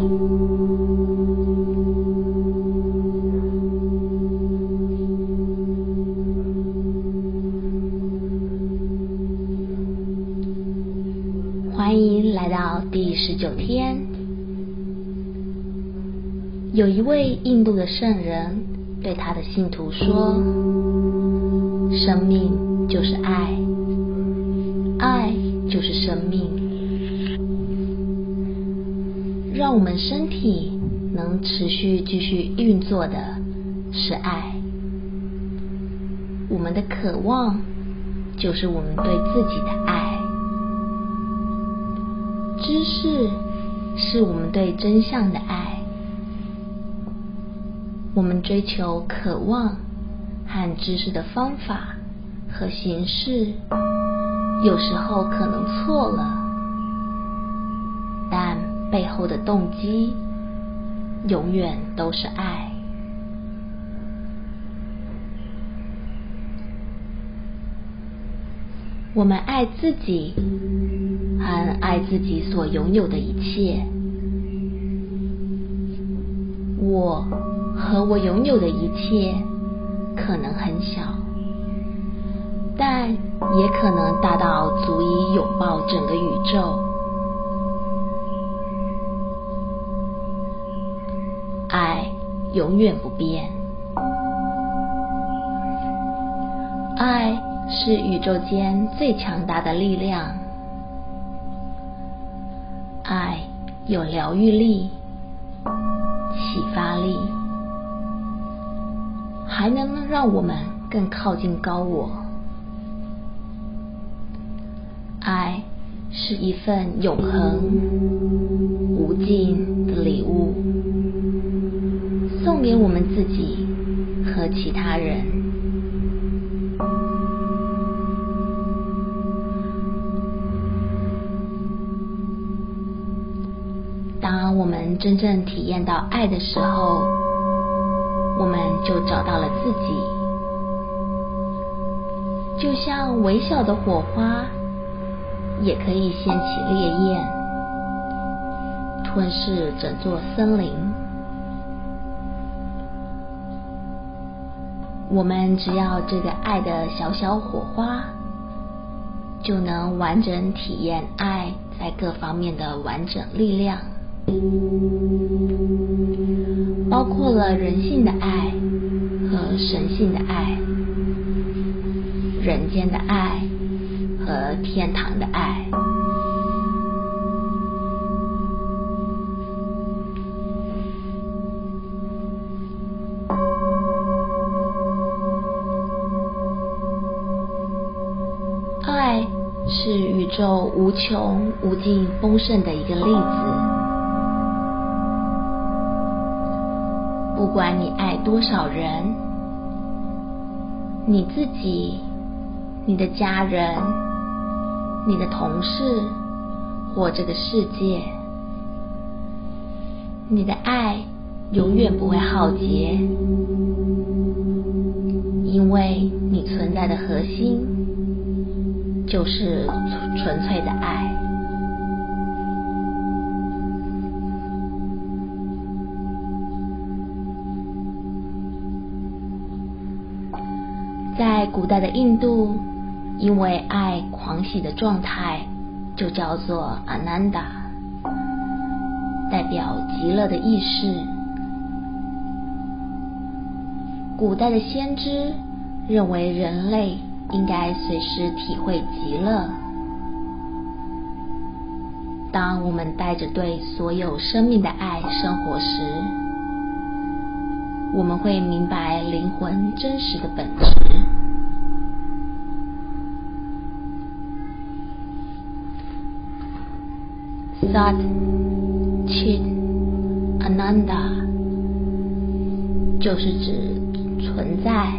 欢迎来到第十九天。有一位印度的圣人对他的信徒说：“生命就是爱，爱就是生命。让我们身体能持续继续运作的是爱。我们的渴望就是我们对自己的爱。”知识是我们对真相的爱，我们追求渴望和知识的方法和形式，有时候可能错了，但背后的动机永远都是爱。我们爱自己。和爱自己所拥有的一切，我和我拥有的一切可能很小，但也可能大到足以拥抱整个宇宙。永远不变，爱是宇宙间最强大的力量。爱有疗愈力、启发力，还能让我们更靠近高我。爱是一份永恒、无尽的礼物，送给我们自己和其他人。当我们真正体验到爱的时候，我们就找到了自己。就像微小的火花，也可以掀起烈焰，吞噬整座森林。我们只要这个爱的小小火花，就能完整体验爱在各方面的完整力量。包括了人性的爱和神性的爱，人间的爱和天堂的爱。宙无穷无尽丰盛的一个例子。不管你爱多少人，你自己、你的家人、你的同事或这个世界，你的爱永远不会耗竭，因为你存在的核心就是纯粹的爱。在古代的印度，因为爱狂喜的状态，就叫做阿南达，代表极乐的意识。古代的先知认为人类应该随时体会极乐。当我们带着对所有生命的爱生活时，我们会明白灵魂真实的本质。Sat Chit Ananda 就是指存在、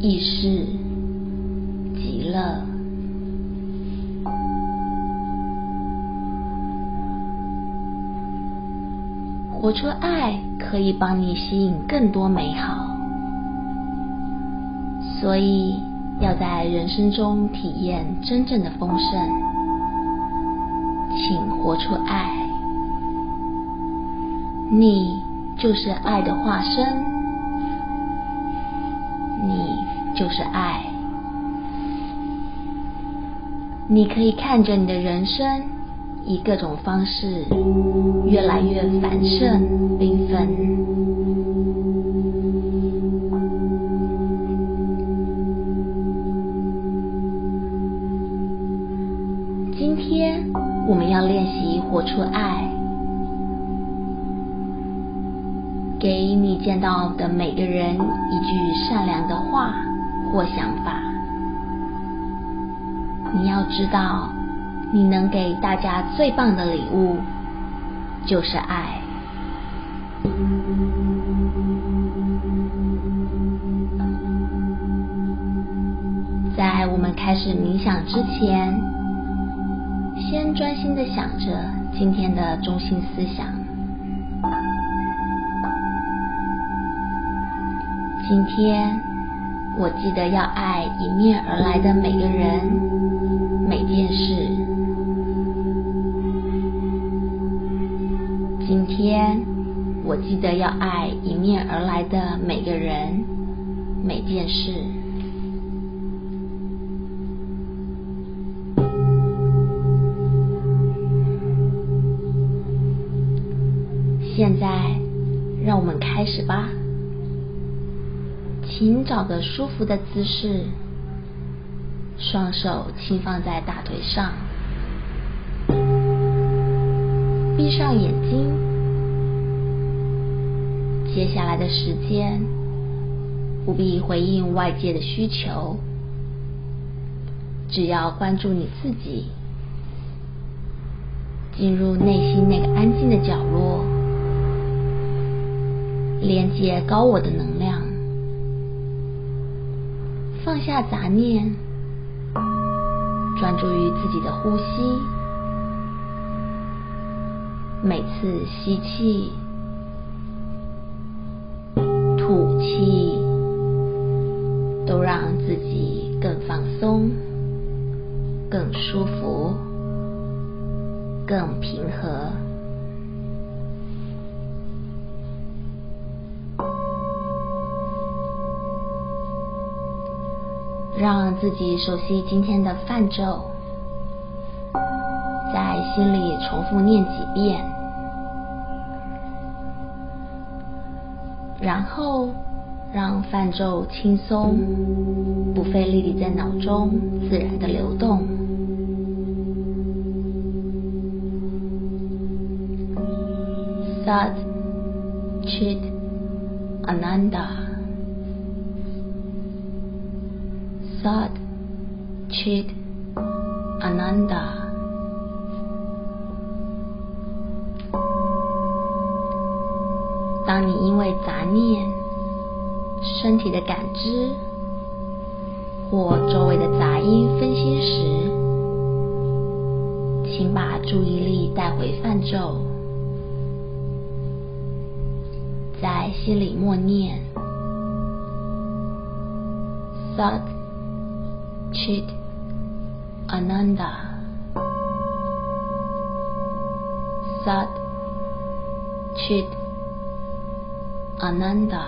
意识、乐。活出爱可以帮你吸引更多美好，所以要在人生中体验真正的丰盛。请活出爱。你就是爱的化身，你就是爱。你可以看着你的人生以各种方式越来越繁盛、缤纷。今天我们要练习活出爱，给你见到的每个人一句善良的话或想法。你要知道，你能给大家最棒的礼物就是爱。在我们开始冥想之前，先专心的想着今天的中心思想。今天，我记得要爱迎面而来的每个人。每件事。今天，我记得要爱迎面而来的每个人，每件事。现在，让我们开始吧。请找个舒服的姿势。双手轻放在大腿上，闭上眼睛。接下来的时间，不必回应外界的需求，只要关注你自己，进入内心那个安静的角落，连接高我的能量，放下杂念。专注于自己的呼吸，每次吸气、自己熟悉今天的泛咒，在心里重复念几遍，然后让泛咒轻松、不费力地在脑中自然地流动。Sat Chit Ananda。Sat Chit Ananda。当你因为杂念、身体的感知或周围的杂音分心时，请把注意力带回梵咒，在心里默念 Sat。Chit Ananda Sat Chit Ananda，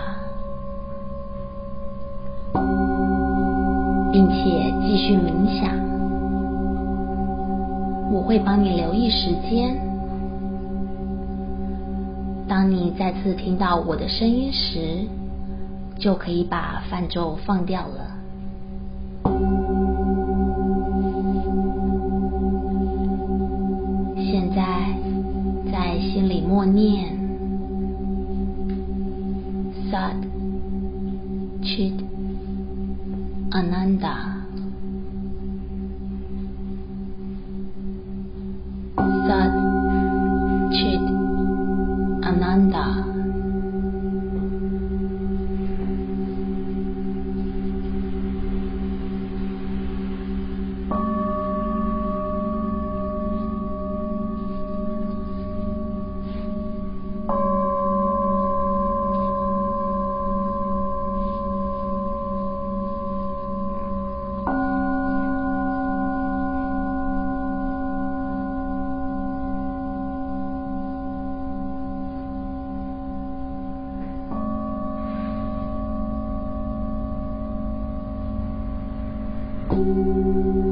并且继续冥想。我会帮你留意时间。当你再次听到我的声音时，就可以把泛咒放掉了。默念，Sat Chit Ananda。うん。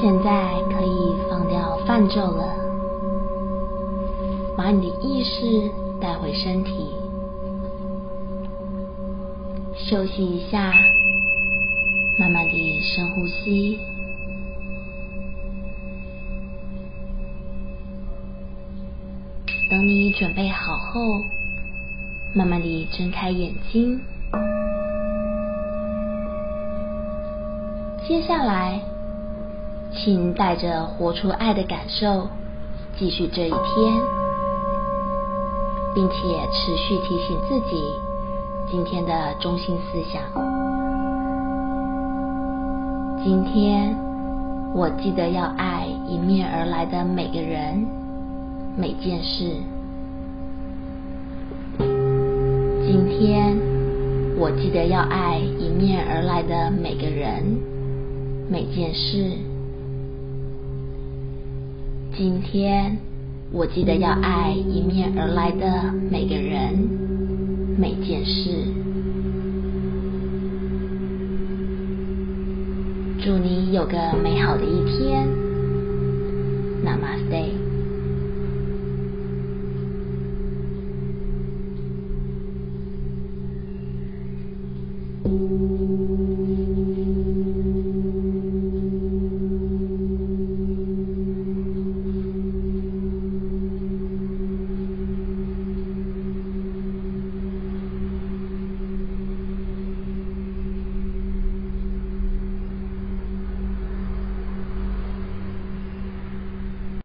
现在可以放掉泛咒了，把你的意识带回身体，休息一下，慢慢地深呼吸。准备好后，慢慢地睁开眼睛。接下来，请带着活出爱的感受，继续这一天，并且持续提醒自己今天的中心思想。今天，我记得要爱迎面而来的每个人、每件事。今天，我记得要爱迎面而来的每个人、每件事。今天，我记得要爱迎面而来的每个人、每件事。祝你有个美好的一天。Namaste。